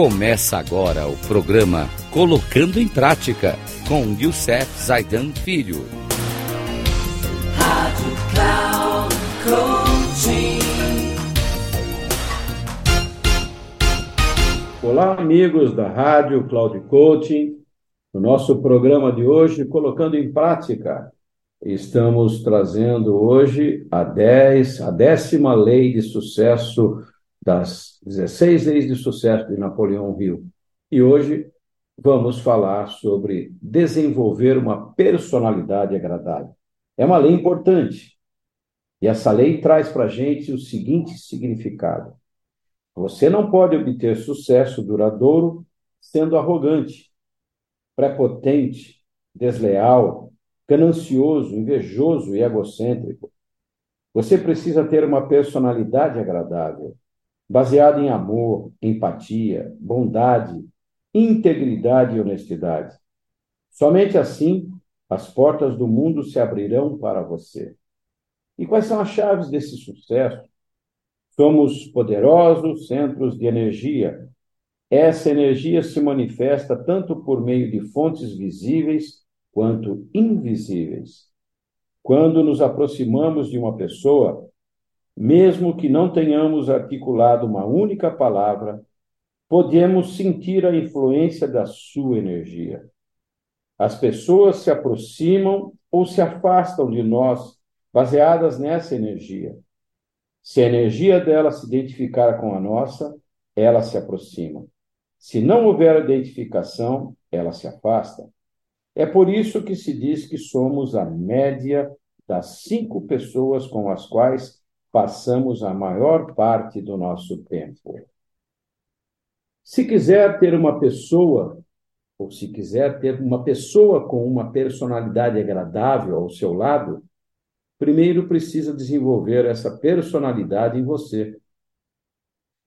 Começa agora o programa Colocando em Prática com Youssef Zaidan Filho. Rádio Cloud Coaching. Olá, amigos da Rádio Cloud Coaching. No nosso programa de hoje, Colocando em Prática, estamos trazendo hoje a 10, a décima lei de sucesso das 16 leis de sucesso de Napoleão Hill. E hoje vamos falar sobre desenvolver uma personalidade agradável. É uma lei importante. E essa lei traz para a gente o seguinte significado: você não pode obter sucesso duradouro sendo arrogante, prepotente, desleal, ganancioso, invejoso e egocêntrico. Você precisa ter uma personalidade agradável, baseado em amor, empatia, bondade, integridade e honestidade. Somente assim as portas do mundo se abrirão para você. E quais são as chaves desse sucesso? Somos poderosos centros de energia. Essa energia se manifesta tanto por meio de fontes visíveis quanto invisíveis. Quando nos aproximamos de uma pessoa, mesmo que não tenhamos articulado uma única palavra, podemos sentir a influência da sua energia. As pessoas se aproximam ou se afastam de nós baseadas nessa energia. Se a energia dela se identificar com a nossa, ela se aproxima. Se não houver identificação, ela se afasta. É por isso que se diz que somos a média das cinco pessoas com as quais passamos a maior parte do nosso tempo. Se quiser ter uma pessoa, ou se quiser ter uma pessoa com uma personalidade agradável ao seu lado, primeiro precisa desenvolver essa personalidade em você.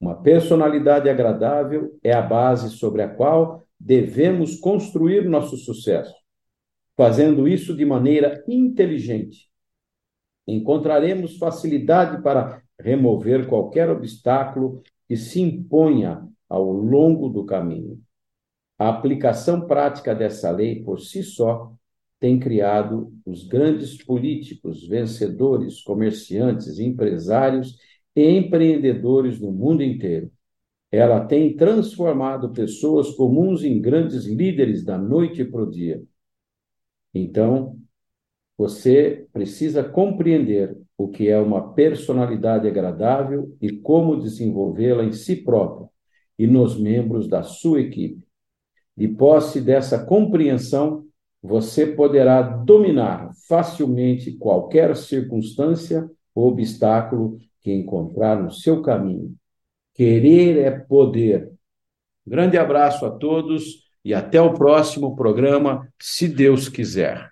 Uma personalidade agradável é a base sobre a qual devemos construir nosso sucesso, fazendo isso de maneira inteligente, encontraremos facilidade para remover qualquer obstáculo que se imponha ao longo do caminho. A aplicação prática dessa lei por si só tem criado os grandes políticos, vencedores, comerciantes, empresários e empreendedores no mundo inteiro. Ela tem transformado pessoas comuns em grandes líderes da noite para o dia. Então, você precisa compreender o que é uma personalidade agradável e como desenvolvê-la em si próprio e nos membros da sua equipe. De posse dessa compreensão, você poderá dominar facilmente qualquer circunstância ou obstáculo que encontrar no seu caminho. Querer é poder. Grande abraço a todos e até o próximo programa, se Deus quiser.